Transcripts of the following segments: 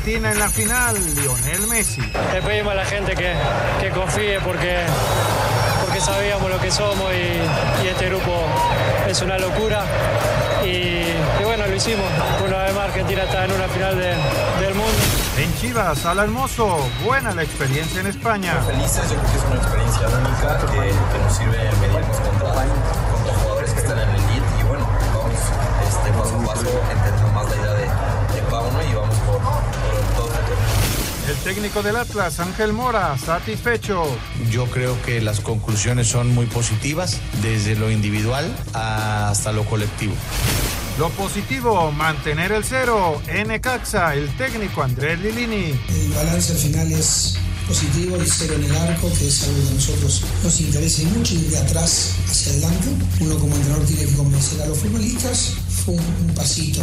Argentina en la final, Lionel Messi. Le pedimos a la gente que, que confíe porque, porque sabíamos lo que somos y, y este grupo es una locura. Y, y, bueno, lo hicimos. Una vez más Argentina está en una final de, del mundo. En Chivas, al Hermoso, buena la experiencia en España. Felices, yo creo que es una experiencia única que, que nos sirve medirnos contra, contra jugadores que están en el elite y bueno, vamos este, paso a paso entendiendo más la idea de, de cada uno y vamos por, El técnico del Atlas, Ángel Mora, satisfecho. Yo creo que las conclusiones son muy positivas, desde lo individual hasta lo colectivo. Lo positivo, mantener el cero. En Necaxa, el técnico Andrés Lilini. El balance al final es positivo, el cero en el arco, que es algo que a nosotros nos interesa mucho, ir de atrás hacia adelante. Uno como entrenador tiene que convencer a los futbolistas. Fue un, un pasito.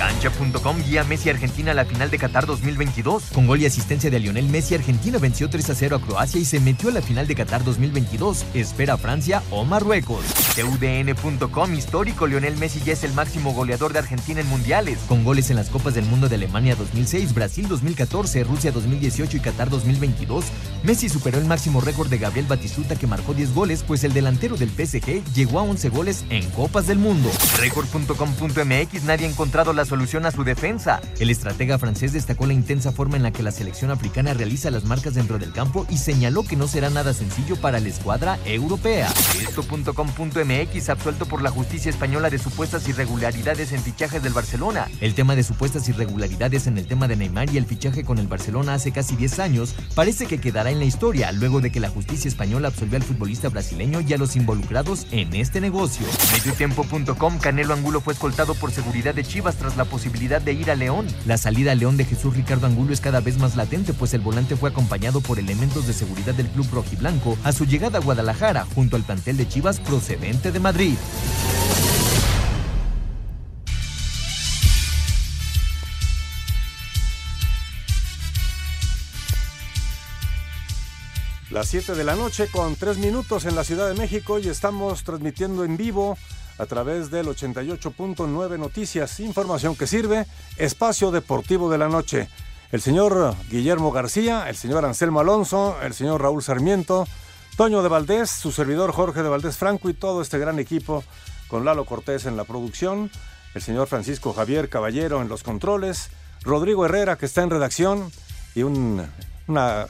Cancha.com guía Messi Argentina a la final de Qatar 2022. Con gol y asistencia de Lionel Messi, Argentina venció 3 a 0 a Croacia y se metió a la final de Qatar 2022. Espera Francia o Marruecos. TUDN.com histórico, Lionel Messi ya es el máximo goleador de Argentina en mundiales. Con goles en las Copas del Mundo de Alemania 2006, Brasil 2014, Rusia 2018 y Qatar 2022, Messi superó el máximo récord de Gabriel Batistuta que marcó 10 goles, pues el delantero del PSG llegó a 11 goles en Copas del Mundo. Record.com.mx nadie ha encontrado la solución a su defensa. El estratega francés destacó la intensa forma en la que la selección africana realiza las marcas dentro del campo y señaló que no será nada sencillo para la escuadra europea. Esto.com.mx absuelto por la justicia española de supuestas irregularidades en fichajes del Barcelona. El tema de supuestas irregularidades en el tema de Neymar y el fichaje con el Barcelona hace casi 10 años parece que quedará en la historia luego de que la justicia española absolvió al futbolista brasileño y a los involucrados en este negocio. Mediotiempo.com Canelo Angulo fue escoltado por seguridad de Chivas tras la posibilidad de ir a León. La salida a León de Jesús Ricardo Angulo es cada vez más latente, pues el volante fue acompañado por elementos de seguridad del club rojiblanco a su llegada a Guadalajara, junto al plantel de Chivas procedente de Madrid. Las 7 de la noche con 3 minutos en la Ciudad de México y estamos transmitiendo en vivo a través del 88.9 Noticias, información que sirve, espacio deportivo de la noche. El señor Guillermo García, el señor Anselmo Alonso, el señor Raúl Sarmiento, Toño de Valdés, su servidor Jorge de Valdés Franco y todo este gran equipo con Lalo Cortés en la producción, el señor Francisco Javier Caballero en los controles, Rodrigo Herrera que está en redacción y un,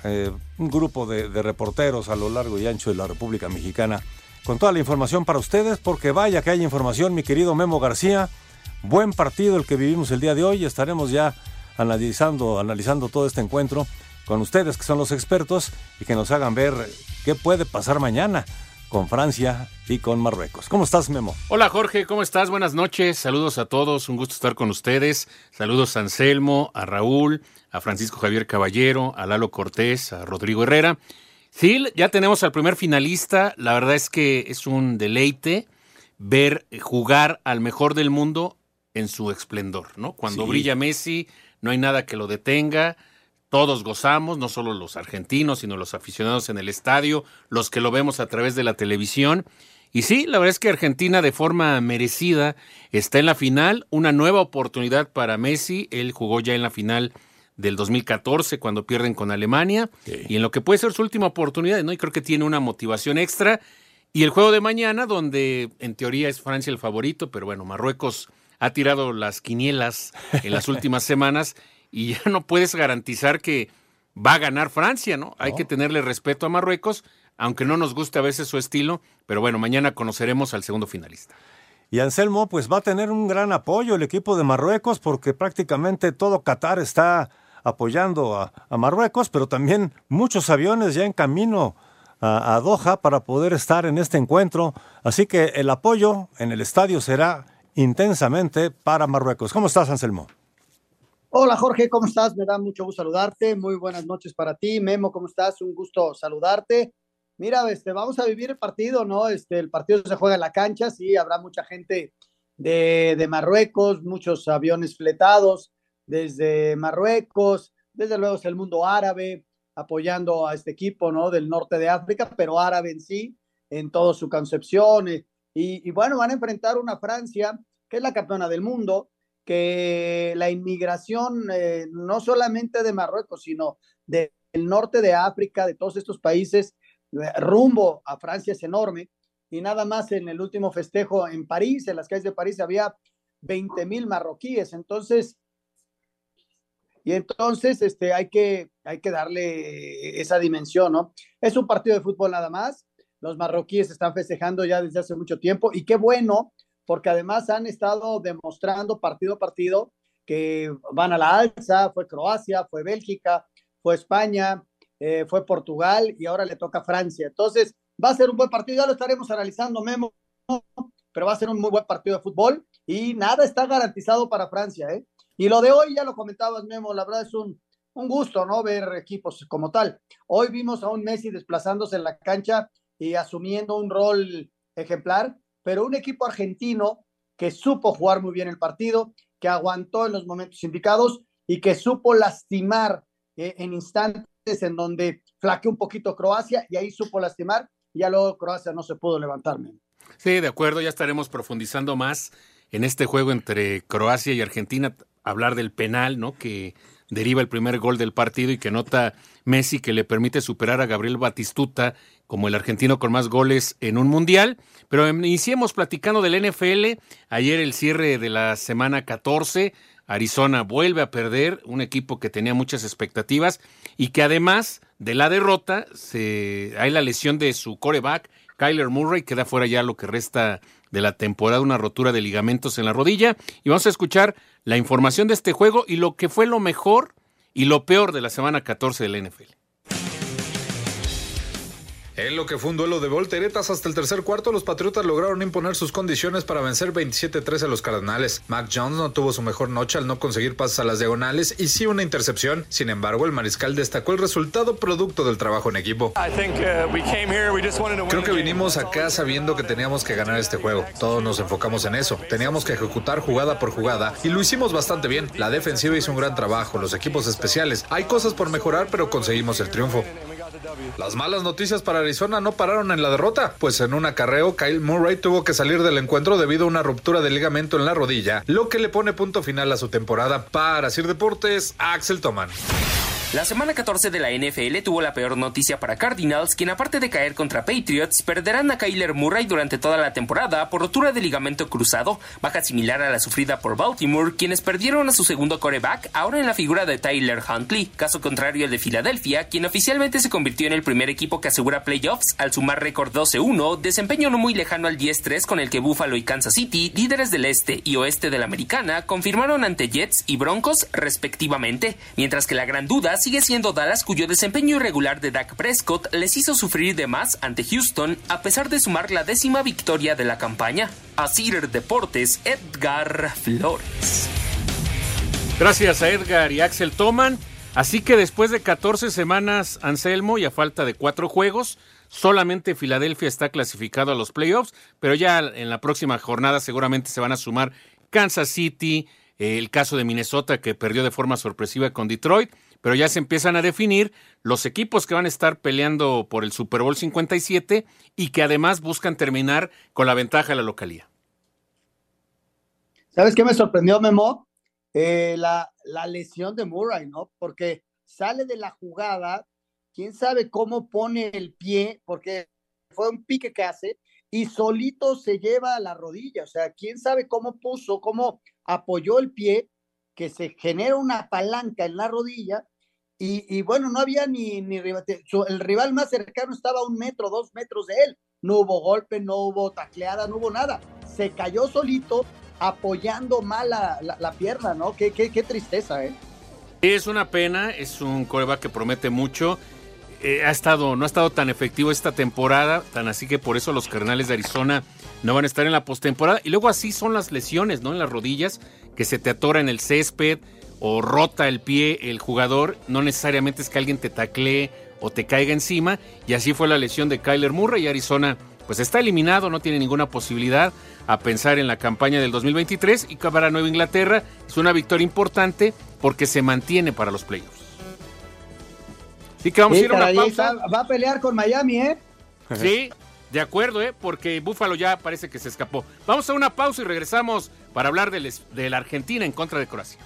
eh, grupo de reporteros a lo largo y ancho de la República Mexicana con toda la información para ustedes, porque vaya que hay información, mi querido Memo García. Buen partido el que vivimos el día de hoy. Estaremos ya analizando, analizando todo este encuentro con ustedes, que son los expertos, y que nos hagan ver qué puede pasar mañana con Francia y con Marruecos. ¿Cómo estás, Memo? Hola, Jorge, ¿cómo estás? Buenas noches. Saludos a todos. Un gusto estar con ustedes. Saludos a Anselmo, a Raúl, a Francisco Javier Caballero, a Lalo Cortés, a Rodrigo Herrera. Sí, ya tenemos al primer finalista. La verdad es que es un deleite ver jugar al mejor del mundo en su esplendor, ¿no? Cuando sí. brilla Messi, no hay nada que lo detenga. Todos gozamos, no solo los argentinos, sino los aficionados en el estadio, los que lo vemos a través de la televisión. Y sí, la verdad es que Argentina de forma merecida está en la final, una nueva oportunidad para Messi. Él jugó ya en la final del 2014 cuando pierden con Alemania sí. y en lo que puede ser su última oportunidad, ¿no? Y creo que tiene una motivación extra. Y el juego de mañana, donde en teoría es Francia el favorito, pero bueno, Marruecos ha tirado las quinielas en las últimas semanas y ya no puedes garantizar que va a ganar Francia, ¿no? Hay que tenerle respeto a Marruecos, aunque no nos guste a veces su estilo, pero bueno, mañana conoceremos al segundo finalista. Y Anselmo, pues va a tener un gran apoyo el equipo de Marruecos porque prácticamente todo Qatar está apoyando a, Marruecos, pero también muchos aviones ya en camino a, a, Doha para poder estar en este encuentro. Así que el apoyo en el estadio será intensamente para Marruecos. ¿Cómo estás, Anselmo? Hola Jorge, ¿cómo estás? Me da mucho gusto saludarte. Muy buenas noches para ti. Memo, ¿cómo estás? Un gusto saludarte. Mira, este, vamos a vivir el partido, ¿no? Este, el partido se juega en la cancha, sí, habrá mucha gente de, de Marruecos, muchos aviones fletados desde Marruecos, desde luego es el mundo árabe apoyando a este equipo, ¿no? Del norte de África, pero árabe en sí, en toda su concepción. Eh, y, y bueno, van a enfrentar una Francia que es la campeona del mundo, que la inmigración eh, no solamente de Marruecos, sino del norte de África, de todos estos países, eh, rumbo a Francia es enorme. Y nada más en el último festejo en París, en las calles de París, había 20 mil marroquíes. Entonces, y entonces este, hay, que, hay que darle esa dimensión, ¿no? Es un partido de fútbol nada más. Los marroquíes están festejando ya desde hace mucho tiempo y qué bueno porque además han estado demostrando partido a partido que van a la alza, fue Croacia, fue Bélgica, fue España, eh, fue Portugal y ahora le toca Francia. Entonces, va a ser un buen partido, ya lo estaremos analizando, Memo, pero va a ser un muy buen partido de fútbol y nada está garantizado para Francia, ¿eh? Y lo de hoy, ya lo comentabas, Memo, la verdad es un, un gusto, ¿no? Ver equipos como tal. Hoy vimos a un Messi desplazándose en la cancha y asumiendo un rol ejemplar pero un equipo argentino que supo jugar muy bien el partido, que aguantó en los momentos indicados y que supo lastimar eh, en instantes en donde flaqueó un poquito Croacia y ahí supo lastimar y ya luego Croacia no se pudo levantarme. Sí, de acuerdo, ya estaremos profundizando más en este juego entre Croacia y Argentina, hablar del penal, ¿no? Que deriva el primer gol del partido y que nota Messi que le permite superar a Gabriel Batistuta como el argentino con más goles en un mundial. Pero iniciemos platicando del NFL. Ayer el cierre de la semana 14. Arizona vuelve a perder, un equipo que tenía muchas expectativas y que además de la derrota se, hay la lesión de su coreback, Kyler Murray, queda fuera ya lo que resta de la temporada, una rotura de ligamentos en la rodilla. Y vamos a escuchar la información de este juego y lo que fue lo mejor y lo peor de la semana 14 del NFL. En lo que fue un duelo de volteretas hasta el tercer cuarto, los Patriotas lograron imponer sus condiciones para vencer 27-3 a los Cardenales. Mac Jones no tuvo su mejor noche al no conseguir pases a las diagonales y sí una intercepción. Sin embargo, el mariscal destacó el resultado producto del trabajo en equipo. Uh, Creo que vinimos acá sabiendo que teníamos que ganar este juego. Todos nos enfocamos en eso. Teníamos que ejecutar jugada por jugada y lo hicimos bastante bien. La defensiva hizo un gran trabajo, los equipos especiales. Hay cosas por mejorar, pero conseguimos el triunfo. Las malas noticias para Arizona no pararon en la derrota, pues en un acarreo Kyle Murray tuvo que salir del encuentro debido a una ruptura de ligamento en la rodilla, lo que le pone punto final a su temporada. Para Sir Deportes, Axel Toman. La semana 14 de la NFL tuvo la peor noticia para Cardinals, quien aparte de caer contra Patriots, perderán a Kyler Murray durante toda la temporada por rotura de ligamento cruzado, baja similar a la sufrida por Baltimore, quienes perdieron a su segundo coreback, ahora en la figura de Tyler Huntley, caso contrario al de Filadelfia, quien oficialmente se convirtió en el primer equipo que asegura playoffs al sumar récord 12-1, desempeño no muy lejano al 10-3 con el que Buffalo y Kansas City, líderes del este y oeste de la americana, confirmaron ante Jets y Broncos respectivamente, mientras que la gran duda sigue siendo Dallas cuyo desempeño irregular de Dak Prescott les hizo sufrir de más ante Houston a pesar de sumar la décima victoria de la campaña. Asir Deportes, Edgar Flores. Gracias a Edgar y Axel Toman. Así que después de 14 semanas, Anselmo, y a falta de cuatro juegos, solamente Filadelfia está clasificado a los playoffs, pero ya en la próxima jornada seguramente se van a sumar Kansas City, el caso de Minnesota que perdió de forma sorpresiva con Detroit pero ya se empiezan a definir los equipos que van a estar peleando por el Super Bowl 57 y que además buscan terminar con la ventaja de la localía. ¿Sabes qué me sorprendió, Memo? Eh, la, la lesión de Murray, ¿no? Porque sale de la jugada, quién sabe cómo pone el pie, porque fue un pique que hace, y solito se lleva a la rodilla, o sea, quién sabe cómo puso, cómo apoyó el pie, que se genera una palanca en la rodilla y, bueno, no había ni, ni el rival más cercano estaba a un metro, dos metros de él. No hubo golpe, no hubo tacleada, no hubo nada. Se cayó solito apoyando mal la, la, pierna, ¿no? Qué, qué, qué tristeza, ¿eh? Es una pena, es un coreback que promete mucho. Eh, ha estado, no ha estado tan efectivo esta temporada, tan así que por eso los Cardenales de Arizona no van a estar en la postemporada. Y luego así son las lesiones, ¿no? En las rodillas, que se te atora en el césped o rota el pie el jugador. No necesariamente es que alguien te taclee o te caiga encima. Y así fue la lesión de Kyler Murray y Arizona pues está eliminado, no tiene ninguna posibilidad a pensar en la campaña del 2023 y para Nueva Inglaterra es una victoria importante porque se mantiene para los playoffs. Así que vamos a ir a una pausa. Va a pelear con Miami, ¿eh? Sí, de acuerdo, ¿eh? Porque Búfalo ya parece que se escapó. Vamos a una pausa y regresamos para hablar de la Argentina en contra de Croacia.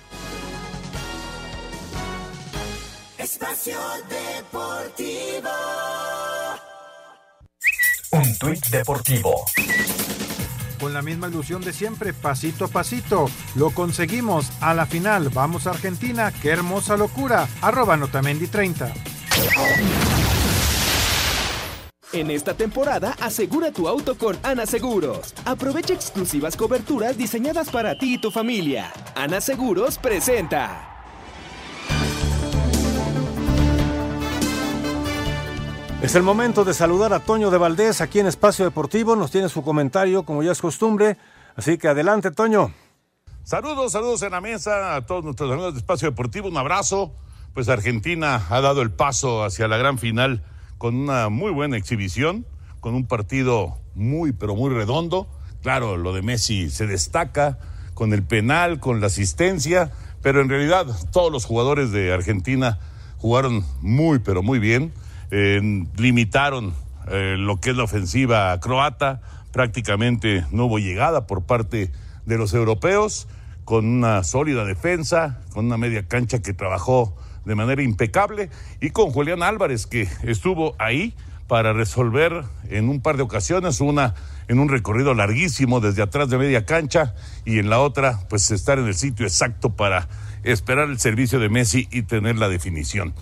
Espacio Deportivo. Un tuit deportivo. Con la misma ilusión de siempre, pasito a pasito, lo conseguimos. A la final, vamos a Argentina, qué hermosa locura. Arroba Notamendi 30. En esta temporada, asegura tu auto con Ana Seguros. Aprovecha exclusivas coberturas diseñadas para ti y tu familia. Ana Seguros presenta. Es el momento de saludar a Toño de Valdés aquí en Espacio Deportivo. Nos tiene su comentario, como ya es costumbre. Así que adelante, Toño. Saludos, saludos en la mesa a todos nuestros amigos de Espacio Deportivo. Un abrazo. Pues Argentina ha dado el paso hacia la gran final con una muy buena exhibición, con un partido muy, pero muy redondo. Claro, lo de Messi se destaca con el penal, con la asistencia, pero en realidad todos los jugadores de Argentina jugaron muy, pero muy bien limitaron eh, lo que es la ofensiva croata, prácticamente no hubo llegada por parte de los europeos, con una sólida defensa, con una media cancha que trabajó de manera impecable y con Julián Álvarez que estuvo ahí para resolver en un par de ocasiones, una en un recorrido larguísimo desde atrás de media cancha y en la otra pues estar en el sitio exacto para esperar el servicio de Messi y tener la definición.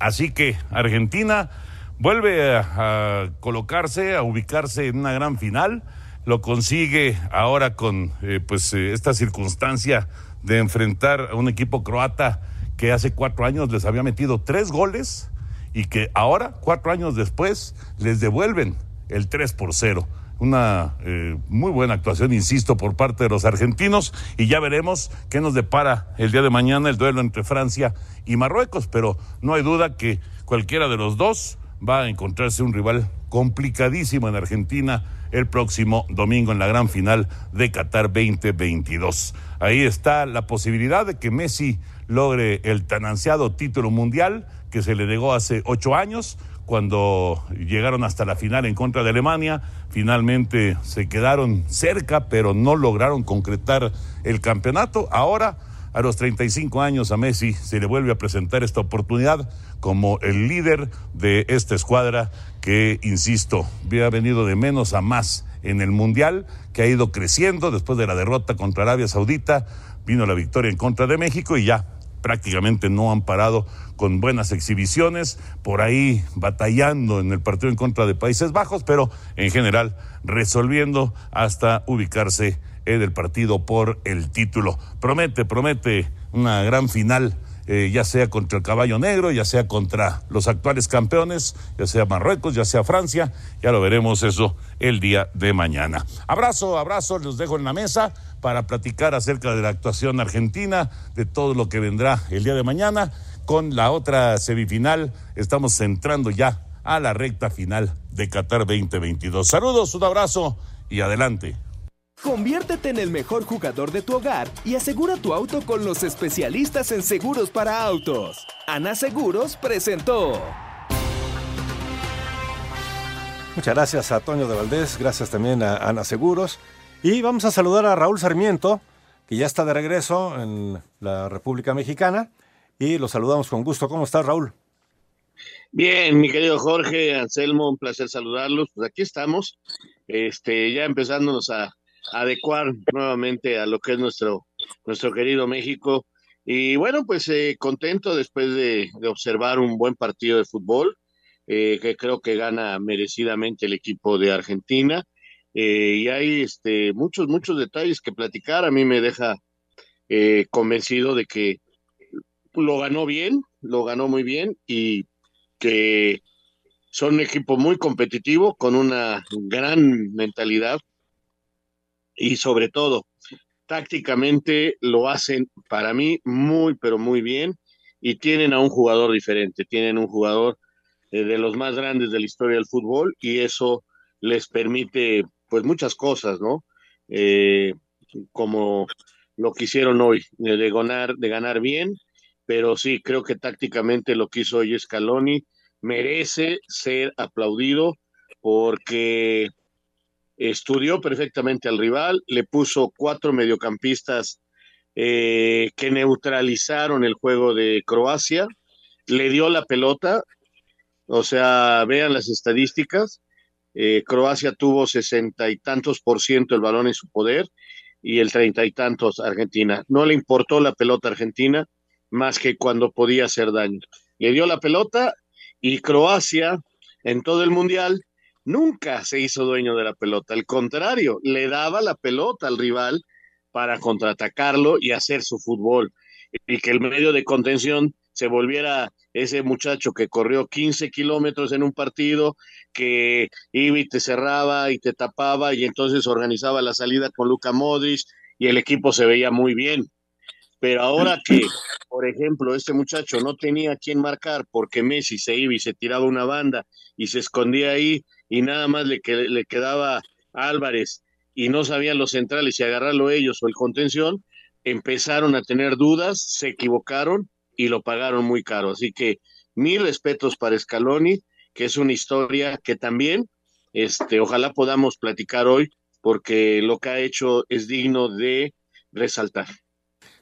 Así que Argentina vuelve a, colocarse, a ubicarse en una gran final. Lo consigue ahora con eh, pues eh, esta circunstancia de enfrentar a un equipo croata que hace cuatro años les había metido tres goles y que ahora, cuatro años después, les devuelven el 3 por 0 una eh, muy buena actuación, insisto, por parte de los argentinos. Y ya veremos qué nos depara el día de mañana el duelo entre Francia y Marruecos, pero no hay duda que cualquiera de los dos va a encontrarse un rival complicadísimo en Argentina el próximo domingo en la gran final de Qatar 2022. Ahí está la posibilidad de que Messi logre el tan ansiado título mundial que se le negó hace ocho años cuando llegaron hasta la final en contra de Alemania. Finalmente se quedaron cerca, pero no lograron concretar el campeonato. Ahora, a los 35 años, a Messi se le vuelve a presentar esta oportunidad como el líder de esta escuadra que, insisto, había venido de menos a más en el Mundial, que ha ido creciendo después de la derrota contra Arabia Saudita. Vino la victoria en contra de México y ya prácticamente no han parado con buenas exhibiciones, por ahí batallando en el partido en contra de Países Bajos, pero en general resolviendo hasta ubicarse en el partido por el título. Promete, promete una gran final. Eh, ya sea contra el caballo negro, ya sea contra los actuales campeones, ya sea Marruecos, ya sea Francia, ya lo veremos eso el día de mañana. Abrazo, abrazo, los dejo en la mesa para platicar acerca de la actuación argentina, de todo lo que vendrá el día de mañana. Con la otra semifinal, estamos centrando ya a la recta final de Qatar 2022. Saludos, un abrazo y adelante. Conviértete en el mejor jugador de tu hogar y asegura tu auto con los especialistas en seguros para autos. Ana Seguros presentó. Muchas gracias a Toño de Valdés, gracias también a Ana Seguros. Y vamos a saludar a Raúl Sarmiento, que ya está de regreso en la República Mexicana. Y lo saludamos con gusto. ¿Cómo estás, Raúl? Bien, mi querido Jorge, Anselmo, un placer saludarlos. Pues aquí estamos, este, ya empezándonos a, adecuar nuevamente a lo que es nuestro, nuestro querido México. Y bueno, pues eh, contento después de, observar un buen partido de fútbol, eh, que creo que gana merecidamente el equipo de Argentina. Eh, y hay este, muchos, muchos detalles que platicar. A mí me deja eh, convencido de que lo ganó bien, lo ganó muy bien y que son un equipo muy competitivo, con una gran mentalidad y sobre todo, tácticamente lo hacen para mí muy, pero muy bien y tienen a un jugador diferente, tienen un jugador eh, de los más grandes de la historia del fútbol y eso les permite pues muchas cosas, ¿no? Eh, como lo que hicieron hoy, de ganar, de ganar bien, pero sí, creo que tácticamente lo que hizo hoy Scaloni merece ser aplaudido porque estudió perfectamente al rival, le puso cuatro mediocampistas eh, que neutralizaron el juego de Croacia, le dio la pelota, o sea, vean las estadísticas, eh, Croacia tuvo sesenta y tantos por ciento el balón en su poder y el treinta y tantos Argentina. No le importó la pelota Argentina más que cuando podía hacer daño. Le dio la pelota y Croacia en todo el mundial nunca se hizo dueño de la pelota. Al contrario, le daba la pelota al rival para contraatacarlo y hacer su fútbol. Y que el medio de contención se volviera ese muchacho que corrió 15 kilómetros en un partido, que iba y te cerraba y te tapaba y entonces organizaba la salida con Luca Modric y el equipo se veía muy bien. Pero ahora que, por ejemplo, este muchacho no tenía quien marcar porque Messi se iba y se tiraba una banda y se escondía ahí y nada más le, le quedaba Álvarez y no sabían los centrales si agarrarlo ellos o el contención, empezaron a tener dudas, se equivocaron y lo pagaron muy caro. Así que mil respetos para Scaloni, que es una historia que también, este, ojalá podamos platicar hoy, porque lo que ha hecho es digno de resaltar.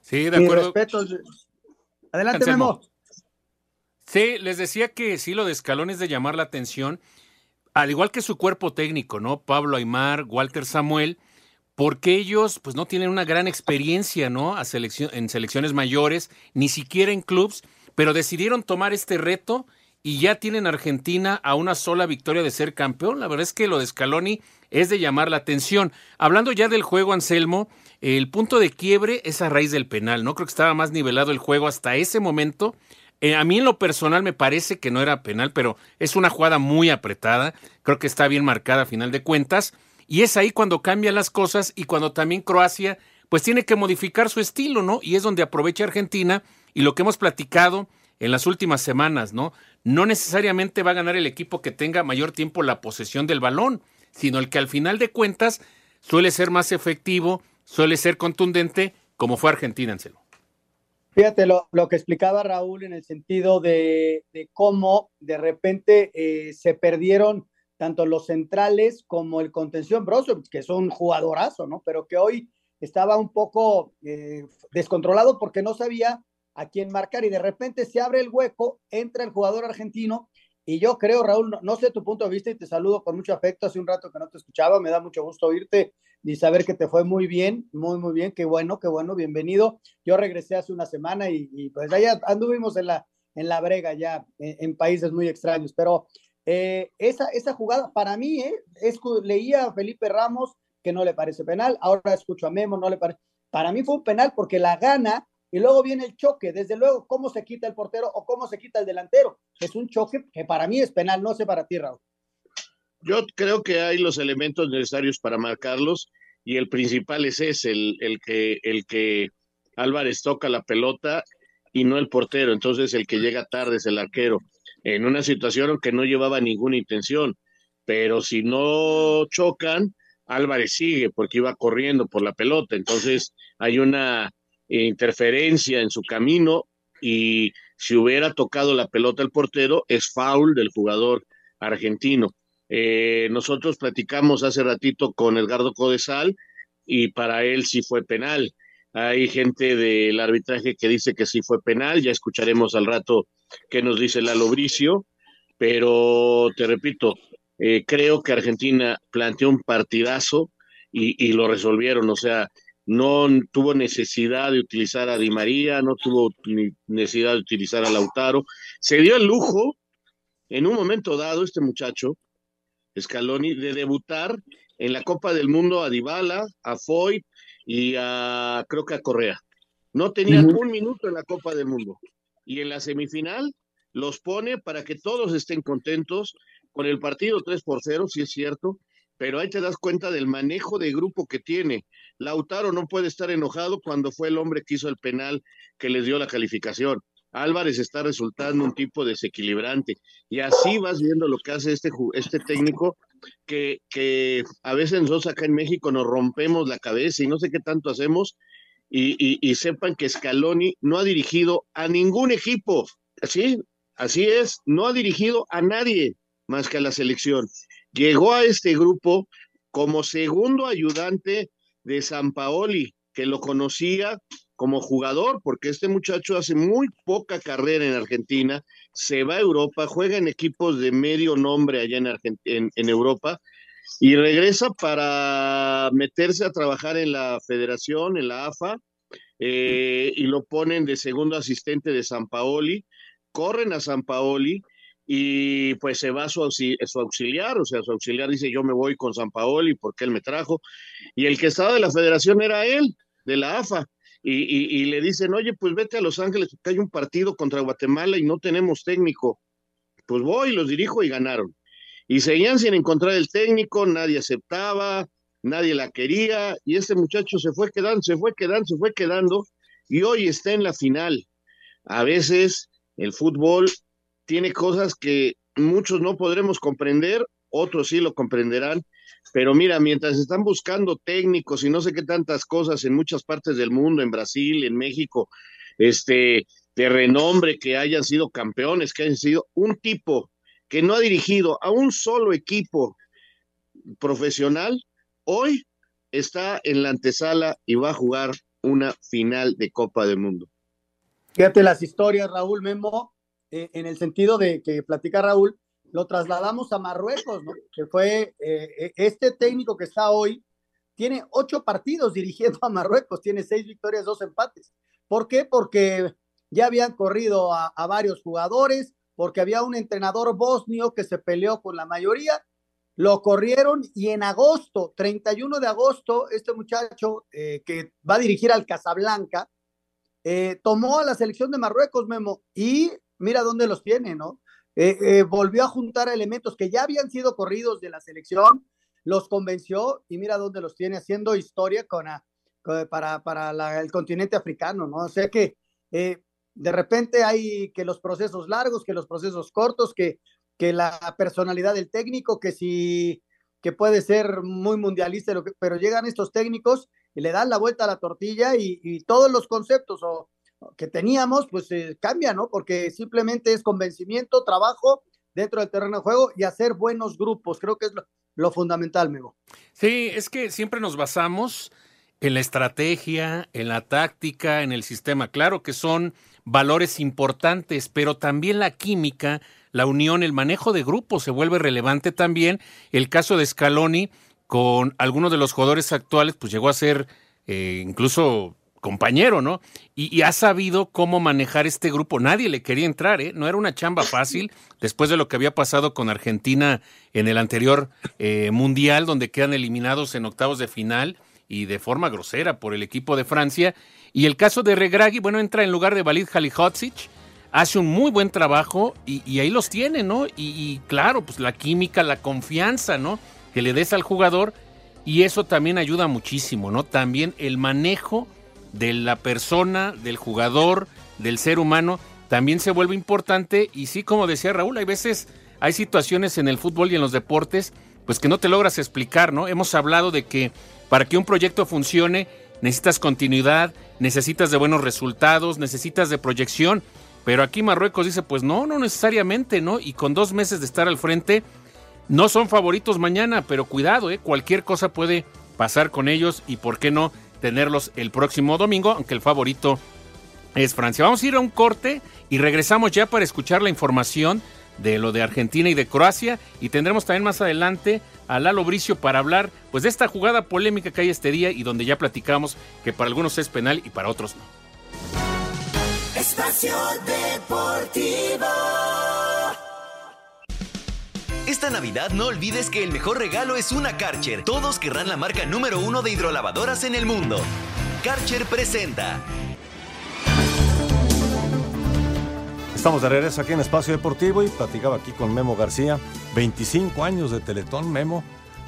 Sí, de acuerdo. Adelante, Memo. Sí, les decía que sí, lo de Scaloni es de llamar la atención, al igual que su cuerpo técnico, ¿no? Pablo Aymar, Walter Samuel, porque ellos pues no tienen una gran experiencia, ¿no? A en selecciones mayores, ni siquiera en clubs, pero decidieron tomar este reto y ya tienen Argentina a una sola victoria de ser campeón. La verdad es que lo de Scaloni es de llamar la atención. Hablando ya del juego, Anselmo, el punto de quiebre es a raíz del penal, ¿no? Creo que estaba más nivelado el juego hasta ese momento. Eh, a mí en lo personal me parece que no era penal, pero es una jugada muy apretada. Creo que está bien marcada a final de cuentas. Y es ahí cuando cambian las cosas y cuando también Croacia pues tiene que modificar su estilo, ¿no? Y es donde aprovecha Argentina y lo que hemos platicado en las últimas semanas, ¿no? No necesariamente va a ganar el equipo que tenga mayor tiempo la posesión del balón, sino el que al final de cuentas suele ser más efectivo, suele ser contundente, como fue Argentina, Anselo. Fíjate lo, lo, que explicaba Raúl en el sentido de, de cómo de repente eh, se perdieron tanto los centrales como el contención Broso, que son jugadorazo, ¿no? Pero que hoy estaba un poco eh, descontrolado porque no sabía a quién marcar y de repente se abre el hueco, entra el jugador argentino y yo creo, Raúl, no, sé tu punto de vista y te saludo con mucho afecto, hace un rato que no te escuchaba, me da mucho gusto oírte y saber que te fue muy bien, muy, muy bien, qué bueno, qué bueno, bienvenido. Yo regresé hace una semana y, pues allá anduvimos en la, en la brega ya, en países muy extraños, pero eh, esa, esa jugada, para mí, eh, leía a Felipe Ramos que no le parece penal, ahora escucho a Memo, no le parece. Para mí fue un penal porque la gana y luego viene el choque. Desde luego, cómo se quita el portero o cómo se quita el delantero. Es un choque que para mí es penal, no sé para ti, Raúl. Yo creo que hay los elementos necesarios para marcarlos y el principal es ese, el, el, que, el que Álvarez toca la pelota y no el portero. Entonces el que llega tarde es el arquero en una situación que no llevaba ninguna intención. Pero si no chocan, Álvarez sigue porque iba corriendo por la pelota. Entonces hay una interferencia en su camino y si hubiera tocado la pelota el portero, es foul del jugador argentino. Eh, nosotros platicamos hace ratito con Edgardo Codesal y para él sí fue penal. Hay gente del arbitraje que dice que sí fue penal, ya escucharemos al rato qué nos dice Lalo Bricio, pero te repito, eh, creo que Argentina planteó un partidazo y, lo resolvieron, o sea, no tuvo necesidad de utilizar a Di María, no tuvo necesidad de utilizar a Lautaro, se dio el lujo en un momento dado este muchacho, Scaloni, de debutar en la Copa del Mundo a Dybala, a Foyt y a creo que a Correa. No tenía un minuto en la Copa del Mundo y en la semifinal los pone para que todos estén contentos con el partido 3 por 0, si es cierto, pero ahí te das cuenta del manejo de grupo que tiene. Lautaro no puede estar enojado cuando fue el hombre que hizo el penal que les dio la calificación. Álvarez está resultando un tipo desequilibrante. Y así vas viendo lo que hace este, este técnico, que, que a veces nosotros acá en México nos rompemos la cabeza y no sé qué tanto hacemos. Y, sepan que Scaloni no ha dirigido a ningún equipo. Así, así es, no ha dirigido a nadie más que a la selección. Llegó a este grupo como segundo ayudante de San Paoli, que lo conocía como jugador, porque este muchacho hace muy poca carrera en Argentina, se va a Europa, juega en equipos de medio nombre allá en, en, Europa y regresa para meterse a trabajar en la federación, en la AFA, eh, y lo ponen de segundo asistente de San Paoli, corren a San Paoli y pues se va su, su auxiliar, o sea, su auxiliar dice yo me voy con San Paoli porque él me trajo, y el que estaba de la federación era él, de la AFA, y, le dicen, oye, pues vete a Los Ángeles, porque hay un partido contra Guatemala y no tenemos técnico. Pues voy, los dirijo y ganaron. Y seguían sin encontrar el técnico, nadie aceptaba, nadie la quería, y este muchacho se fue quedando, se fue quedando, se fue quedando, y hoy está en la final. A veces el fútbol tiene cosas que muchos no podremos comprender, otros sí lo comprenderán, pero mira, mientras están buscando técnicos y no sé qué tantas cosas en muchas partes del mundo, en Brasil, en México, este, de renombre, que hayan sido campeones, que hayan sido un tipo que no ha dirigido a un solo equipo profesional, hoy está en la antesala y va a jugar una final de Copa del Mundo. Fíjate las historias, Raúl Memo, eh, en el sentido de que platica Raúl, lo trasladamos a Marruecos, ¿no? Que fue eh, eh, este técnico que está hoy, tiene ocho partidos dirigiendo a Marruecos, tiene seis victorias, dos empates. ¿Por qué? Porque ya habían corrido a, varios jugadores, porque había un entrenador bosnio que se peleó con la mayoría, lo corrieron y en agosto, 31 de agosto, este muchacho eh, que va a dirigir al Casablanca, tomó a la selección de Marruecos, Memo, y mira dónde los tiene, ¿no? Eh, eh, volvió a juntar elementos que ya habían sido corridos de la selección, los convenció y mira dónde los tiene haciendo historia con, para, para el continente africano, ¿no? O sea que eh, de repente hay que los procesos largos, que los procesos cortos, que, que la personalidad del técnico, que si que puede ser muy mundialista, pero llegan estos técnicos y le dan la vuelta a la tortilla y, y todos los conceptos o, que teníamos, pues eh, cambia, ¿no? Porque simplemente es convencimiento, trabajo dentro del terreno de juego y hacer buenos grupos. Creo que es lo, fundamental, Mego. Sí, es que siempre nos basamos en la estrategia, en la táctica, en el sistema. Claro que son valores importantes, pero también la química, la unión, el manejo de grupos se vuelve relevante también. El caso de Scaloni con algunos de los jugadores actuales, pues llegó a ser eh, incluso compañero, ¿no? Y, ha sabido cómo manejar este grupo. Nadie le quería entrar, ¿eh? No era una chamba fácil después de lo que había pasado con Argentina en el anterior eh, Mundial, donde quedan eliminados en octavos de final y de forma grosera por el equipo de Francia. Y el caso de Regragui, bueno, entra en lugar de Valid Halihotzic, hace un muy buen trabajo y, ahí los tiene, ¿no? Y, y claro, pues la química, la confianza, ¿no? Que le des al jugador y eso también ayuda muchísimo, ¿no? También el manejo de la persona, del jugador, del ser humano, también se vuelve importante. Y sí, como decía Raúl, hay veces, hay situaciones en el fútbol y en los deportes, pues que no te logras explicar, ¿no? Hemos hablado de que para que un proyecto funcione, necesitas continuidad, necesitas de buenos resultados, necesitas de proyección. Pero aquí Marruecos dice, pues no, no necesariamente, ¿no? Y con dos meses de estar al frente, no son favoritos mañana, pero cuidado, ¿eh? Cualquier cosa puede pasar con ellos y, ¿por qué no? tenerlos el próximo domingo, aunque el favorito es Francia. Vamos a ir a un corte y regresamos ya para escuchar la información de lo de Argentina y de Croacia y tendremos también más adelante a Lalo Bricio para hablar pues de esta jugada polémica que hay este día y donde ya platicamos que para algunos es penal y para otros no. Espacio Deportivo. Esta Navidad no olvides que el mejor regalo es una Karcher. Todos querrán la marca número uno de hidrolavadoras en el mundo. Karcher presenta. Estamos de regreso aquí en Espacio Deportivo y platicaba aquí con Memo García. 25 años de Teletón, Memo.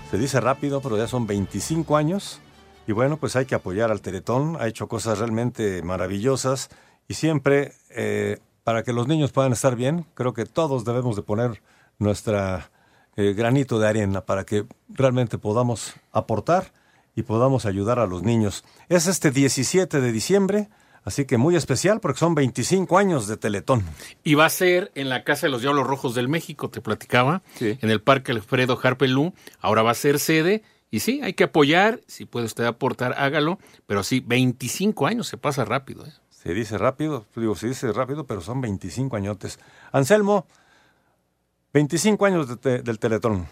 Se dice rápido, pero ya son 25 años. Y bueno, pues hay que apoyar al Teletón. Ha hecho cosas realmente maravillosas. Y siempre, eh, para que los niños puedan estar bien, creo que todos debemos de poner nuestra eh, granito de arena para que realmente podamos aportar y podamos ayudar a los niños. Es este 17 de diciembre Así que muy especial porque son 25 años de Teletón. Y va a ser en la Casa de los Diablos Rojos del México, te platicaba, en el Parque Alfredo Harpelú. Ahora va a ser sede. Y sí, hay que apoyar. Si puede usted aportar, hágalo. Pero sí, 25 años se pasa rápido. ¿eh? Se dice rápido, digo, se dice rápido, pero son 25 añotes. Anselmo, 25 años del Teletón.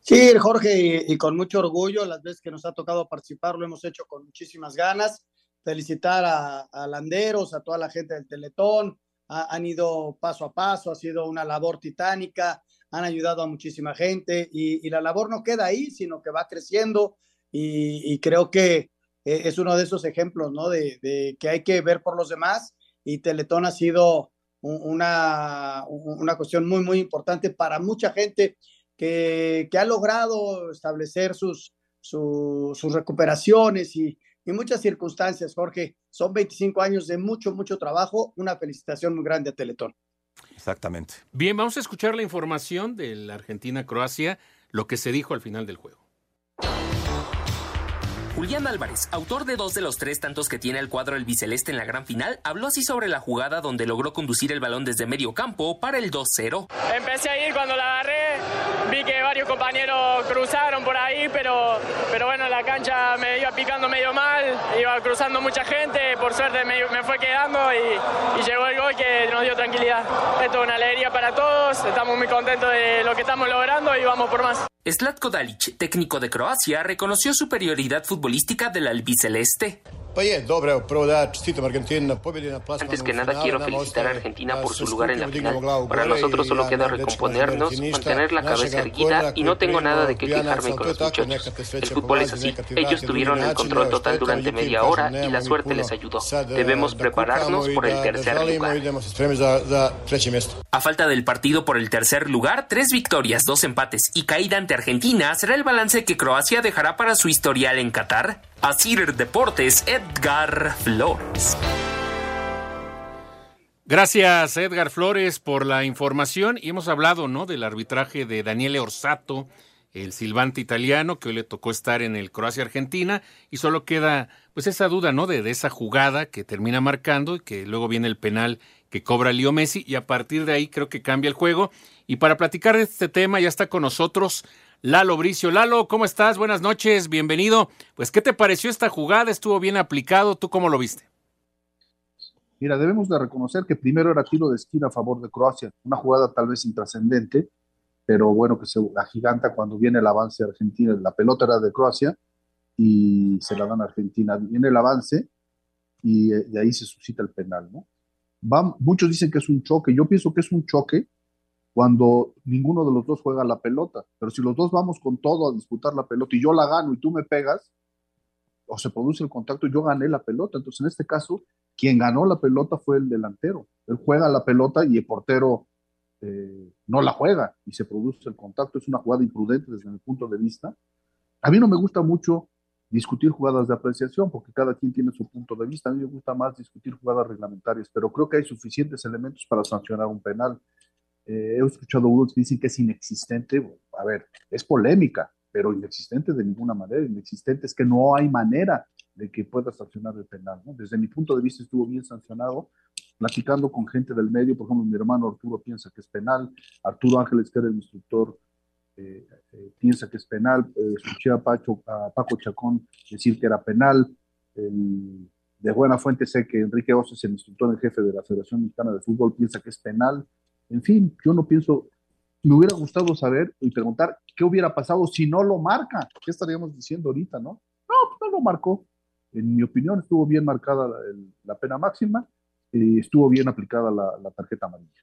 Sí, Jorge, y, con mucho orgullo, las veces que nos ha tocado participar lo hemos hecho con muchísimas ganas felicitar a, Landeros, a toda la gente del Teletón, han ido paso a paso, ha sido una labor titánica, han ayudado a muchísima gente y, la labor no queda ahí, sino que va creciendo. Y, creo que eh, es uno de esos ejemplos, ¿no? De, que hay que ver por los demás. Y Teletón ha sido una, una cuestión muy, muy importante para mucha gente que, que ha logrado establecer sus, sus recuperaciones y, y muchas circunstancias, Jorge. Son 25 años de mucho, mucho trabajo. Una felicitación muy grande a Teletón. Exactamente. Bien, vamos a escuchar la información de la Argentina-Croacia, lo que se dijo al final del juego. Julián Álvarez, autor de dos de los tres tantos que tiene el cuadro el biceleste en la gran final, habló así sobre la jugada donde logró conducir el balón desde medio campo para el 2-0. Empecé a ir cuando la agarré, vi que varios compañeros cruzaron por ahí, pero, pero bueno, la cancha me iba picando medio mal, iba cruzando mucha gente, por suerte me, me fue quedando y, llegó el gol que nos dio tranquilidad. Esto es una alegría para todos, estamos muy contentos de lo que estamos logrando y vamos por más. Slatko Dalic, técnico de Croacia, reconoció superioridad futbolística del albiceleste. Antes que nada quiero felicitar a Argentina por su lugar en la final. Para nosotros solo queda recomponernos, mantener la cabeza erguida y no tengo nada de qué quejarme con los muchachos. El fútbol es así. Ellos tuvieron el control total durante media hora y la suerte les ayudó. Debemos prepararnos por el tercer lugar. A falta del partido por el tercer lugar, tres victorias, dos empates y caída ante Argentina será el balance que Croacia dejará para su historial en Qatar. Asir Deportes, Edgar Flores. Gracias, Edgar Flores, por la información. Y hemos hablado, ¿no?, del arbitraje de Daniele Orsato, el silbante italiano, que hoy le tocó estar en el Croacia-Argentina. Y solo queda, pues, esa duda, ¿no?, de, de, esa jugada que termina marcando y que luego viene el penal que cobra Leo Messi. Y a partir de ahí creo que cambia el juego. Y para platicar de este tema ya está con nosotros Lalo Bricio. Lalo, ¿cómo estás? Buenas noches, bienvenido. Pues, ¿qué te pareció esta jugada? ¿Estuvo bien aplicado? ¿Tú cómo lo viste? Mira, debemos de reconocer que primero era tiro de esquina a favor de Croacia, una jugada tal vez intrascendente, pero bueno, que se agiganta cuando viene el avance de Argentina. La pelota era de Croacia y se la dan a Argentina. Viene el avance y eh, de ahí se suscita el penal, ¿no? muchos dicen que es un choque, yo pienso que es un choque cuando ninguno de los dos juega la pelota. Pero si los dos vamos con todo a disputar la pelota y yo la gano y tú me pegas, o se produce el contacto, yo gané la pelota. Entonces, en este caso, quien ganó la pelota fue el delantero. Él juega la pelota y el portero eh, no la juega y se produce el contacto. Es una jugada imprudente desde mi punto de vista. A mí no me gusta mucho discutir jugadas de apreciación porque cada quien tiene su punto de vista. A mí me gusta más discutir jugadas reglamentarias, pero creo que hay suficientes elementos para sancionar un penal. Eh, he escuchado unos que dicen que es inexistente. A ver, es polémica, pero inexistente de ninguna manera. Inexistente es que no hay manera de que pueda sancionar el penal. Desde mi punto de vista estuvo bien sancionado. Platicando con gente del medio, por ejemplo, mi hermano Arturo piensa que es penal, Arturo Ángeles, que era el instructor, eh, eh, piensa que es penal, escuché a, Pacho, a Paco Chacón decir que era penal, de buena fuente sé que Enrique Osos, el instructor en jefe de la Federación Mexicana de Fútbol, piensa que es penal, en fin, yo no pienso, me hubiera gustado saber y preguntar qué hubiera pasado si no lo marca. ¿Qué estaríamos diciendo ahorita, no? No, pues no lo marcó. En mi opinión, estuvo bien marcada la, pena máxima y estuvo bien aplicada la, tarjeta amarilla.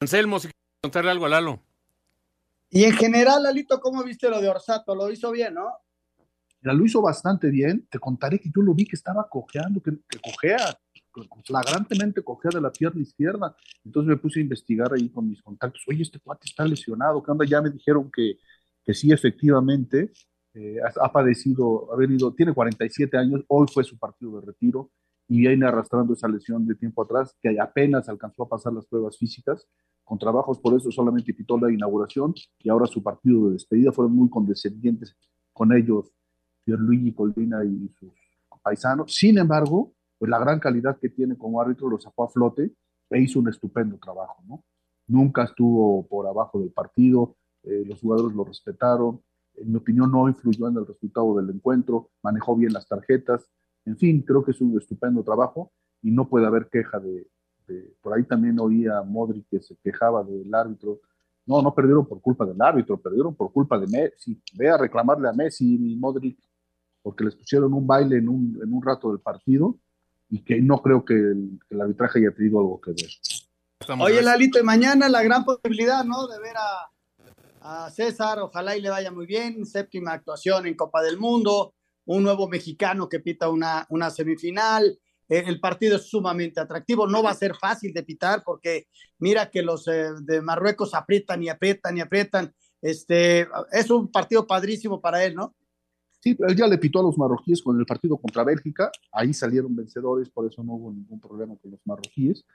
Anselmo, si quieres contarle algo a Lalo. Y en general, Lalito, ¿cómo viste lo de Orsato? Lo hizo bien, ¿no? lo hizo bastante bien. Te contaré que yo lo vi que estaba cojeando, que, que cojea. Flagrantemente cogía de la pierna izquierda. Entonces me puse a investigar ahí con mis contactos. Oye, este cuate está lesionado. ¿Qué onda? Ya me dijeron que, que sí, efectivamente, eh, ha, padecido, ha venido, tiene 47 años, hoy fue su partido de retiro y viene arrastrando esa lesión de tiempo atrás, que apenas alcanzó a pasar las pruebas físicas, con trabajos por eso solamente quitó la inauguración y ahora su partido de despedida fueron muy condescendientes con ellos, Pierluigi Colina y sus paisanos. Sin embargo, pues la gran calidad que tiene como árbitro lo sacó a flote e hizo un estupendo trabajo, ¿no? Nunca estuvo por abajo del partido, eh, los jugadores lo respetaron, en mi opinión no influyó en el resultado del encuentro, manejó bien las tarjetas, en fin, creo que es un estupendo trabajo y no puede haber queja de, por ahí también oía a Modric que se quejaba del árbitro, no, no perdieron por culpa del árbitro, perdieron por culpa de Messi, ve a reclamarle a Messi y Modric porque les pusieron un baile en un, en un rato del partido y que no creo que el, arbitraje haya tenido algo que ver. Oye, Lalito, y mañana la gran posibilidad, ¿no? De ver a, a, César, ojalá y le vaya muy bien, séptima actuación en Copa del Mundo, un nuevo mexicano que pita una, una semifinal, eh, el partido es sumamente atractivo, no va a ser fácil de pitar porque mira que los eh, de Marruecos aprietan y aprietan y aprietan, este, es un partido padrísimo para él, ¿no? Sí, él ya le pitó a los marroquíes con el partido contra Bélgica, ahí salieron vencedores, por eso no hubo ningún problema con los marroquíes,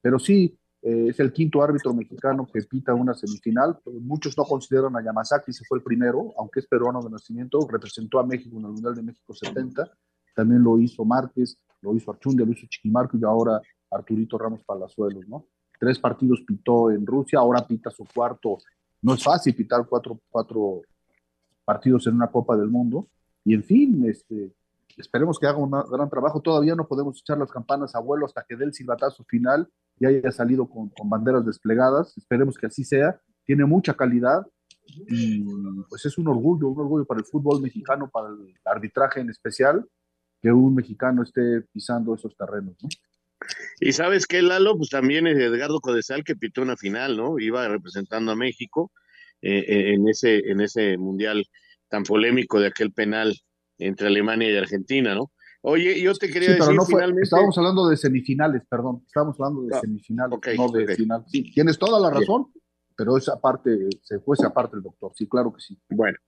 pero sí, eh, es el quinto árbitro mexicano que pita una semifinal, muchos no consideran a Yamazaki, se fue el primero, aunque es peruano de nacimiento, representó a México en el Mundial de México 70, también lo hizo Márquez, lo hizo Archundia, lo hizo Chiquimarco y ahora Arturito Ramos Palazuelos, ¿no? Tres partidos pitó en Rusia, ahora pita su cuarto, no es fácil pitar cuatro, cuatro partidos en una Copa del Mundo. Y en fin, este, esperemos que haga un gran trabajo. Todavía no podemos echar las campanas a vuelo hasta que dé el silbatazo final y haya salido con, banderas desplegadas. Esperemos que así sea. Tiene mucha calidad y pues es un orgullo, un orgullo para el fútbol mexicano, para el arbitraje en especial, que un mexicano esté pisando esos terrenos. Y sabes qué, Lalo, pues también es Edgardo Codesal que pitó una final, ¿no? Iba representando a México eh, eh, en, ese, en ese mundial tan polémico de aquel penal entre Alemania y Argentina, ¿no? Oye, yo te quería decir finalmente... Estábamos hablando de semifinales, perdón, estábamos hablando de ah, semifinales, no de final. Sí, tienes toda la razón, pero esa parte, se fue esa parte el doctor, sí, claro que sí. Bueno,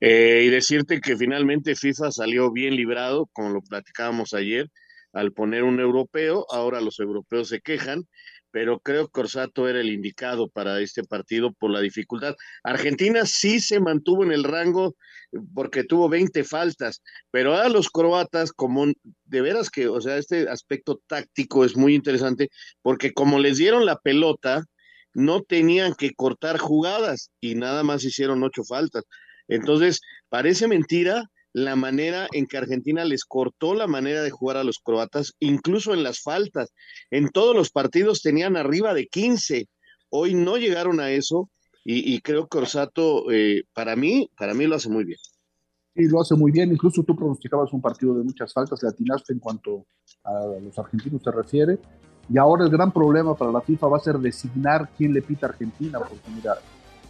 eh, y decirte que finalmente FIFA salió bien librado, como lo platicábamos ayer, al poner un europeo, ahora los europeos se quejan, pero creo que Corsato era el indicado para este partido por la dificultad. Argentina sí se mantuvo en el rango eh, porque tuvo 20 faltas, pero a los croatas, como de veras que, o sea, este aspecto táctico es muy interesante, porque como les dieron la pelota, no tenían que cortar jugadas y nada más hicieron ocho faltas. Entonces, parece mentira, la manera en que Argentina les cortó la manera de jugar a los croatas, incluso en las faltas. En todos los partidos tenían arriba de 15. Hoy no llegaron a eso y, creo que Orsato, eh, para mí, para mí lo hace muy bien. Sí, lo hace muy bien. Incluso tú pronosticabas un partido de muchas faltas, le atinaste en cuanto a los argentinos se refiere. Y ahora el gran problema para la FIFA va a ser designar quién le pita a Argentina, porque mira,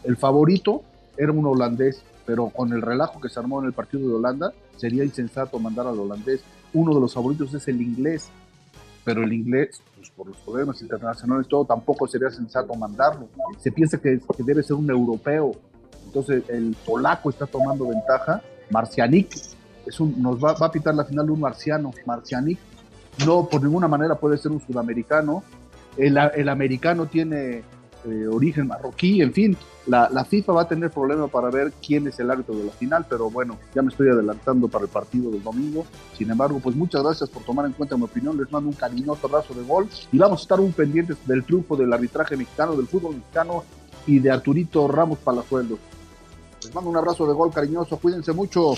el favorito era un holandés pero con el relajo que se armó en el partido de Holanda, sería insensato mandar al holandés. Uno de los favoritos es el inglés, pero el inglés, pues por los problemas internacionales, todo tampoco sería sensato mandarlo. Se piensa que, debe ser un europeo, entonces el polaco está tomando ventaja. Marcianik es un, nos va, a pitar la final de un marciano. Marcianik no por ninguna manera puede ser un sudamericano. El, el americano tiene eh, origen marroquí, en fin, la, la, FIFA va a tener problema para ver quién es el árbitro de la final, pero bueno, ya me estoy adelantando para el partido del domingo. Sin embargo, pues muchas gracias por tomar en cuenta mi opinión, les mando un cariñoso abrazo de gol y vamos a estar un pendientes del triunfo del arbitraje mexicano, del fútbol mexicano y de Arturito Ramos Palazuelos. Les mando un abrazo de gol cariñoso, cuídense mucho.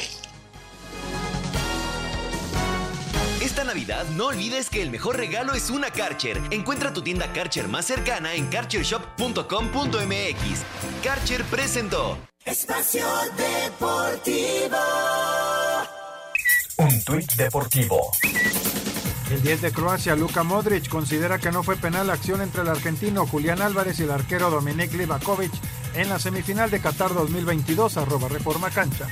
Navidad no olvides que el mejor regalo es una Karcher. Encuentra tu tienda Karcher más cercana en karchershop.com.mx. Karcher presentó Espacio Deportivo. Un tuit deportivo. El 10 de Croacia, Luka Modric, considera que no fue penal la acción entre el argentino Julián Álvarez y el arquero Dominik Livakovic en la semifinal de Qatar 2022, arroba Reforma Cancha.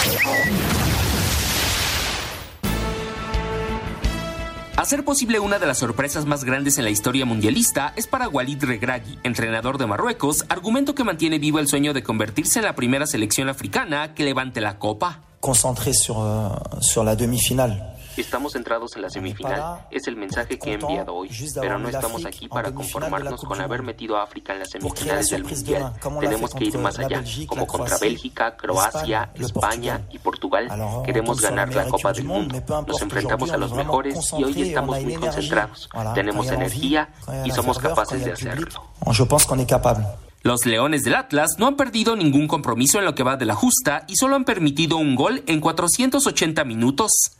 Hacer posible una de las sorpresas más grandes en la historia mundialista es para Walid Regragui, entrenador de Marruecos, argumento que mantiene vivo el sueño de convertirse en la primera selección africana que levante la copa. Concentré sur, euh, sur la demi-finale. Estamos centrados en la semifinal. Es el mensaje que he enviado hoy. Pero no estamos aquí para conformarnos con haber metido a África en las semifinales del Mundial. Tenemos que ir más allá, como contra Bélgica, Croacia, España y Portugal. Queremos ganar la Copa del Mundo. Nos enfrentamos a los mejores y hoy estamos muy concentrados. Tenemos energía y somos capaces de hacerlo. Los Leones del Atlas no han perdido ningún compromiso en lo que va de la justa y solo han permitido un gol en 480 minutos.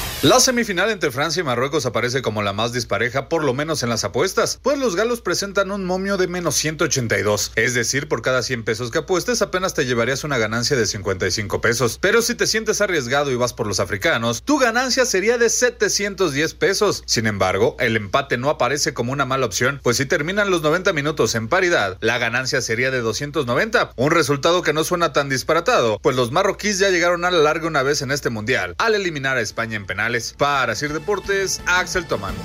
La semifinal entre Francia y Marruecos aparece como la más dispareja, por lo menos en las apuestas, pues los galos presentan un momio de menos 182, es decir, por cada 100 pesos que apuestes apenas te llevarías una ganancia de 55 pesos. Pero si te sientes arriesgado y vas por los africanos, tu ganancia sería de 710 pesos. Sin embargo, el empate no aparece como una mala opción, pues si terminan los 90 minutos en paridad, la ganancia sería de 290, un resultado que no suena tan disparatado, pues los marroquíes ya llegaron a la larga una vez en este mundial, al eliminar a España en penal. Para Sir Deportes, Axel Tomán.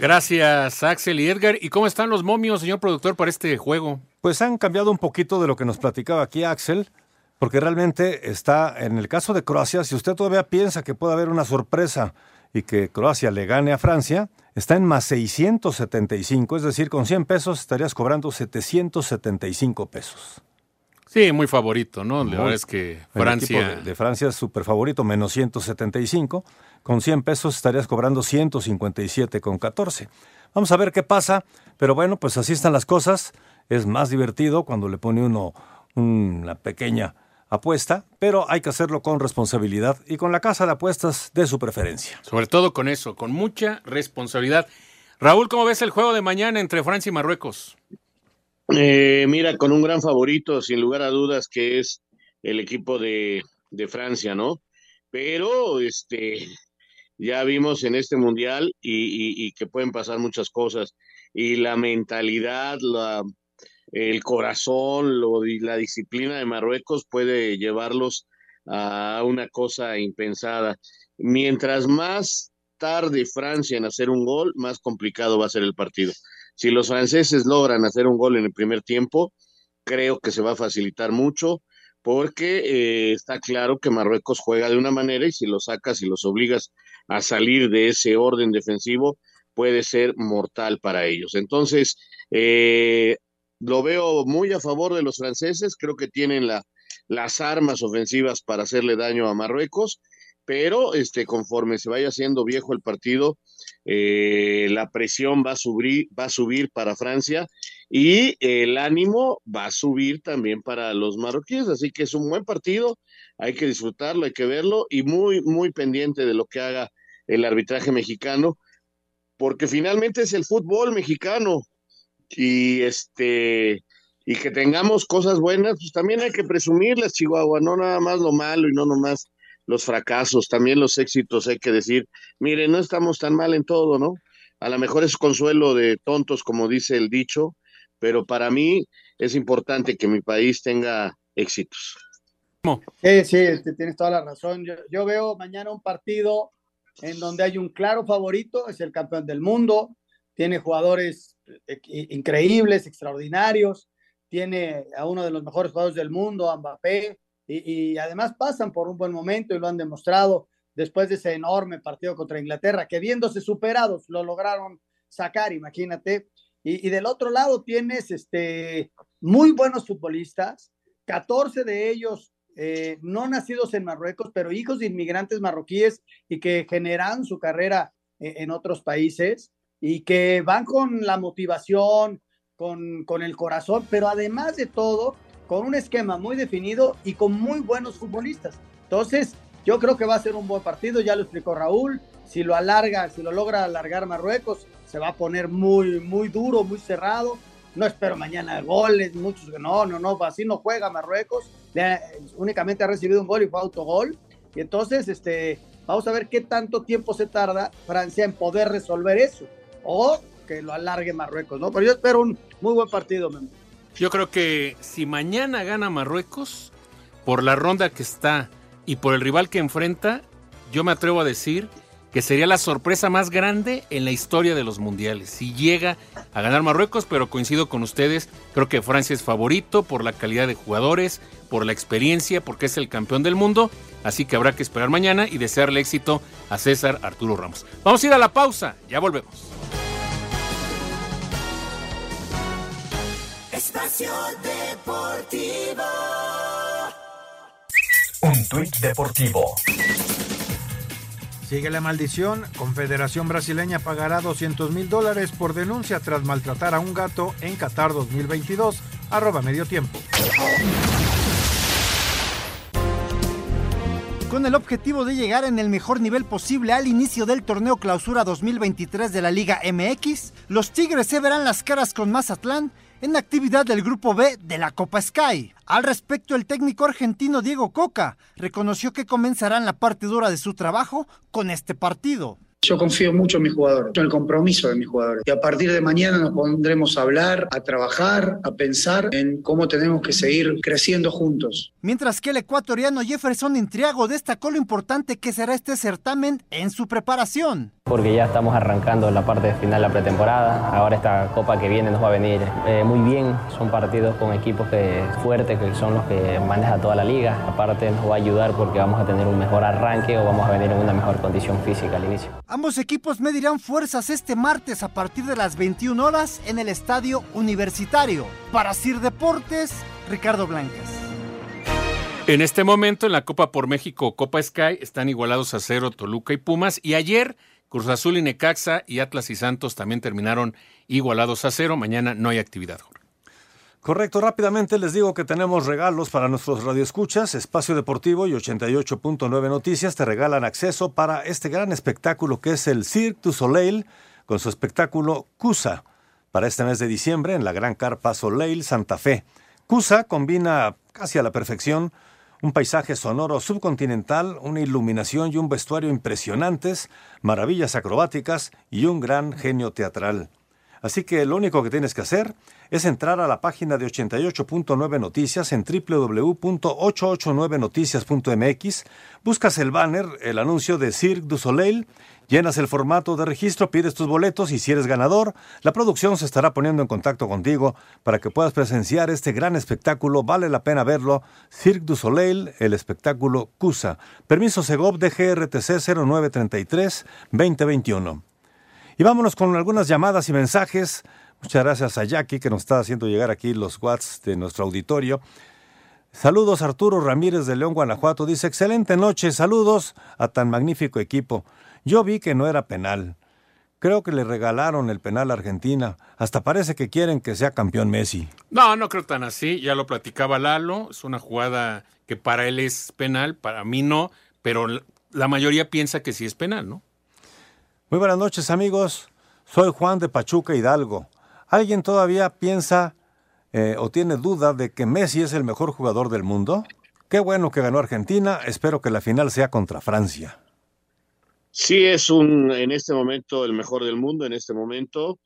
Gracias, Axel y Edgar. ¿Y cómo están los momios, señor productor, para este juego? Pues han cambiado un poquito de lo que nos platicaba aquí Axel, porque realmente está, en el caso de Croacia, si usted todavía piensa que puede haber una sorpresa y que Croacia le gane a Francia, está en más 675, es decir, con 100 pesos estarías cobrando 775 pesos. Sí, muy favorito, ¿no? La verdad es que Francia. De, de, Francia es súper favorito, menos 175. Con 100 pesos estarías cobrando 157 con 14. Vamos a ver qué pasa, pero bueno, pues así están las cosas. Es más divertido cuando le pone uno una pequeña apuesta, pero hay que hacerlo con responsabilidad y con la casa de apuestas de su preferencia. Sobre todo con eso, con mucha responsabilidad. Raúl, ¿cómo ves el juego de mañana entre Francia y Marruecos? Eh, mira, con un gran favorito, sin lugar a dudas, que es el equipo de, de, Francia, ¿no? Pero este ya vimos en este mundial y, y, que pueden pasar muchas cosas. Y la mentalidad, la, el corazón, lo, y la disciplina de Marruecos puede llevarlos a una cosa impensada. Mientras más tarde Francia en hacer un gol, más complicado va a ser el partido. Si los franceses logran hacer un gol en el primer tiempo, creo que se va a facilitar mucho porque eh, está claro que Marruecos juega de una manera y si los sacas y los obligas a salir de ese orden defensivo, puede ser mortal para ellos. Entonces, eh, lo veo muy a favor de los franceses, creo que tienen la, las armas ofensivas para hacerle daño a Marruecos, pero este, conforme se vaya haciendo viejo el partido, eh, la presión va a subir, va a subir para Francia y el ánimo va a subir también para los marroquíes, así que es un buen partido, hay que disfrutarlo, hay que verlo y muy, muy pendiente de lo que haga el arbitraje mexicano, porque finalmente es el fútbol mexicano y este y que tengamos cosas buenas, pues también hay que presumirlas, Chihuahua, no nada más lo malo y no nomás los fracasos, también los éxitos, hay que decir, mire, no estamos tan mal en todo, ¿no? A lo mejor es consuelo de tontos, como dice el dicho, pero para mí es importante que mi país tenga éxitos. Sí, sí, tienes toda la razón. Yo, veo mañana un partido en donde hay un claro favorito, es el campeón del mundo, tiene jugadores eh, increíbles, extraordinarios, tiene a uno de los mejores jugadores del mundo, Mbappé, y, además pasan por un buen momento y lo han demostrado después de ese enorme partido contra Inglaterra, que viéndose superados lo lograron sacar, imagínate. Y, del otro lado tienes este, muy buenos futbolistas, 14 de ellos eh, no nacidos en Marruecos, pero hijos de inmigrantes marroquíes y que generan su carrera eh, en otros países y que van con la motivación, con, con el corazón, pero además de todo, con un esquema muy definido y con muy buenos futbolistas. Entonces, yo creo que va a ser un buen partido, ya lo explicó Raúl. Si lo alarga, si lo logra alargar Marruecos, se va a poner muy, muy duro, muy cerrado. No espero mañana goles, muchos no, no, no, así no juega Marruecos. únicamente ha recibido un gol y fue autogol. Y entonces, este, vamos a ver qué tanto tiempo se tarda Francia en poder resolver eso. O que lo alargue Marruecos, ¿no? Pero yo espero un muy buen partido, yo creo que si mañana gana Marruecos, por la ronda que está y por el rival que enfrenta, yo me atrevo a decir que sería la sorpresa más grande en la historia de los mundiales. Si llega a ganar Marruecos, pero coincido con ustedes, creo que Francia es favorito por la calidad de jugadores, por la experiencia, porque es el campeón del mundo, así que habrá que esperar mañana y desearle éxito a César Arturo Ramos. Vamos a ir a la pausa, ya volvemos. Espacio Deportivo. Un tuit deportivo. Sigue la maldición. Confederación Brasileña pagará 200 mil dólares por denuncia tras maltratar a un gato en Qatar 2022. Arroba medio tiempo. Con el objetivo de llegar en el mejor nivel posible al inicio del torneo Clausura 2023 de la Liga MX, los Tigres se verán las caras con Mazatlán en actividad del Grupo B de la Copa Sky. Al respecto, el técnico argentino Diego Coca reconoció que comenzarán la parte dura de su trabajo con este partido. Yo confío mucho en mis jugadores, en el compromiso de mis jugadores. Y a partir de mañana nos pondremos a hablar, a trabajar, a pensar en cómo tenemos que seguir creciendo juntos. Mientras que el ecuatoriano Jefferson Intriago destacó lo importante que será este certamen en su preparación. Porque ya estamos arrancando la parte final de la pretemporada. Ahora esta copa que viene nos va a venir eh, muy bien. Son partidos con equipos que, fuertes, que son los que maneja toda la liga. Aparte nos va a ayudar porque vamos a tener un mejor arranque o vamos a venir en una mejor condición física al inicio. Ambos equipos medirán fuerzas este martes a partir de las 21 horas en el Estadio Universitario. Para Sir Deportes, Ricardo Blancas. En este momento en la Copa por México, Copa Sky, están igualados a cero Toluca y Pumas. Y ayer Cruz Azul y Necaxa y Atlas y Santos también terminaron igualados a cero. Mañana no hay actividad. Correcto, rápidamente les digo que tenemos regalos para nuestros radioescuchas. Espacio Deportivo y 88.9 Noticias te regalan acceso para este gran espectáculo que es el Cirque du Soleil con su espectáculo Cusa para este mes de diciembre en la Gran Carpa Soleil Santa Fe. Cusa combina casi a la perfección un paisaje sonoro subcontinental, una iluminación y un vestuario impresionantes, maravillas acrobáticas y un gran genio teatral. Así que lo único que tienes que hacer es entrar a la página de 88.9 Noticias en www.889noticias.mx, buscas el banner, el anuncio de Cirque du Soleil, llenas el formato de registro, pides tus boletos y si eres ganador, la producción se estará poniendo en contacto contigo para que puedas presenciar este gran espectáculo. Vale la pena verlo. Cirque du Soleil, el espectáculo CUSA. Permiso Segov DGRTC 0933 2021. Y vámonos con algunas llamadas y mensajes. Muchas gracias a Jackie que nos está haciendo llegar aquí los watts de nuestro auditorio. Saludos Arturo Ramírez de León, Guanajuato. Dice, excelente noche, saludos a tan magnífico equipo. Yo vi que no era penal. Creo que le regalaron el penal a Argentina. Hasta parece que quieren que sea campeón Messi. No, no creo tan así. Ya lo platicaba Lalo. Es una jugada que para él es penal, para mí no, pero la mayoría piensa que sí es penal, ¿no? Muy buenas noches amigos, soy Juan de Pachuca Hidalgo. ¿Alguien todavía piensa eh, o tiene duda de que Messi es el mejor jugador del mundo? Qué bueno que ganó Argentina, espero que la final sea contra Francia. Sí es un en este momento el mejor del mundo en este momento,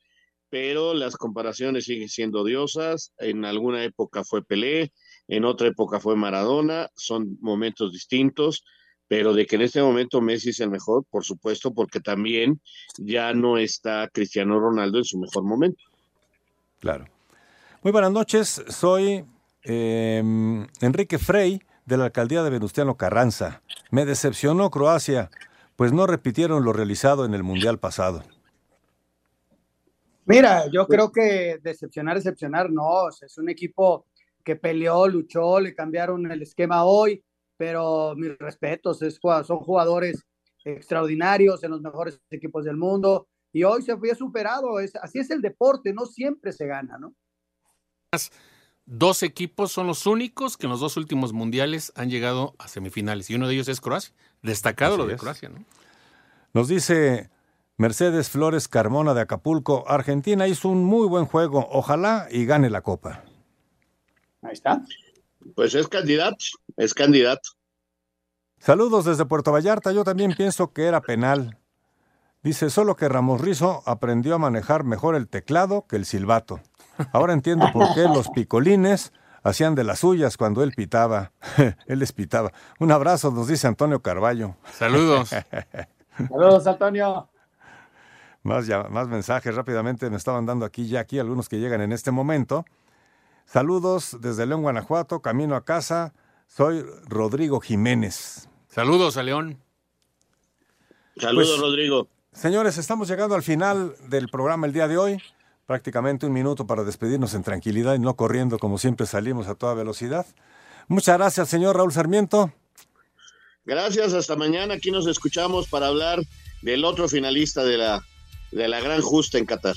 pero las comparaciones siguen siendo odiosas. En alguna época fue Pelé, en otra época fue Maradona, son momentos distintos pero de que en este momento Messi es el mejor, por supuesto, porque también ya no está Cristiano Ronaldo en su mejor momento. Claro. Muy buenas noches, soy eh, Enrique Frey de la alcaldía de Venustiano Carranza. Me decepcionó Croacia, pues no repitieron lo realizado en el Mundial pasado. Mira, yo creo que decepcionar, decepcionar, no, es un equipo que peleó, luchó, le cambiaron el esquema hoy, pero mis respetos, es, son jugadores extraordinarios en los mejores equipos del mundo y hoy se fue superado, es, así es el deporte, no siempre se gana, ¿no? Dos equipos son los únicos que en los dos últimos mundiales han llegado a semifinales y uno de ellos es Croacia, destacado lo de Croacia, ¿no? Nos dice Mercedes Flores Carmona de Acapulco, Argentina hizo un muy buen juego, ojalá y gane la copa. Ahí está. Pues es candidato, es candidato. Saludos desde Puerto Vallarta, yo también pienso que era penal. Dice, solo que Ramos Rizo aprendió a manejar mejor el teclado que el silbato. Ahora entiendo por qué los picolines hacían de las suyas cuando él pitaba. él les pitaba. Un abrazo, nos dice Antonio Carballo. Saludos. Saludos, Antonio. Más, más mensajes rápidamente me estaban dando aquí ya aquí algunos que llegan en este momento. Saludos desde León, Guanajuato, camino a casa. Soy Rodrigo Jiménez. Saludos a León. Saludos, Pues, Rodrigo. Señores, estamos llegando al final del programa el día de hoy. Prácticamente un minuto para despedirnos en tranquilidad y no corriendo como siempre salimos a toda velocidad. Muchas gracias, señor Raúl Sarmiento. Gracias, hasta mañana. Aquí nos escuchamos para hablar del otro finalista de la, de la Gran Justa en Qatar.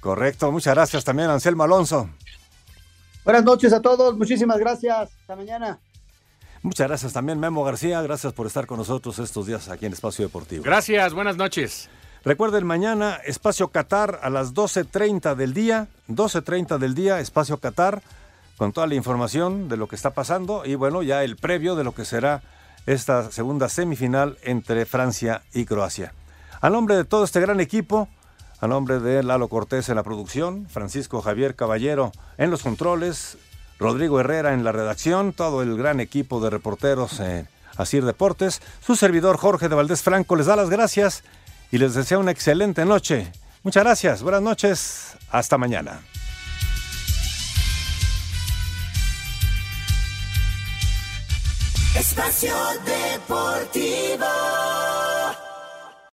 Correcto, muchas gracias también, Anselmo Alonso. Buenas noches a todos, muchísimas gracias. Hasta mañana. Muchas gracias también, Memo García. Gracias por estar con nosotros estos días aquí en Espacio Deportivo. Gracias, buenas noches. Recuerden, mañana Espacio Qatar a las 12.30 del día, 12.30 del día, Espacio Qatar, con toda la información de lo que está pasando y bueno, ya el previo de lo que será esta segunda semifinal entre Francia y Croacia. A nombre de todo este gran equipo, a nombre de Lalo Cortés en la producción, Francisco Javier Caballero en los controles, Rodrigo Herrera en la redacción, todo el gran equipo de reporteros en Asir Deportes, su servidor Jorge de Valdés Franco les da las gracias y les desea una excelente noche. Muchas gracias, buenas noches, hasta mañana. Espacio Deportivo.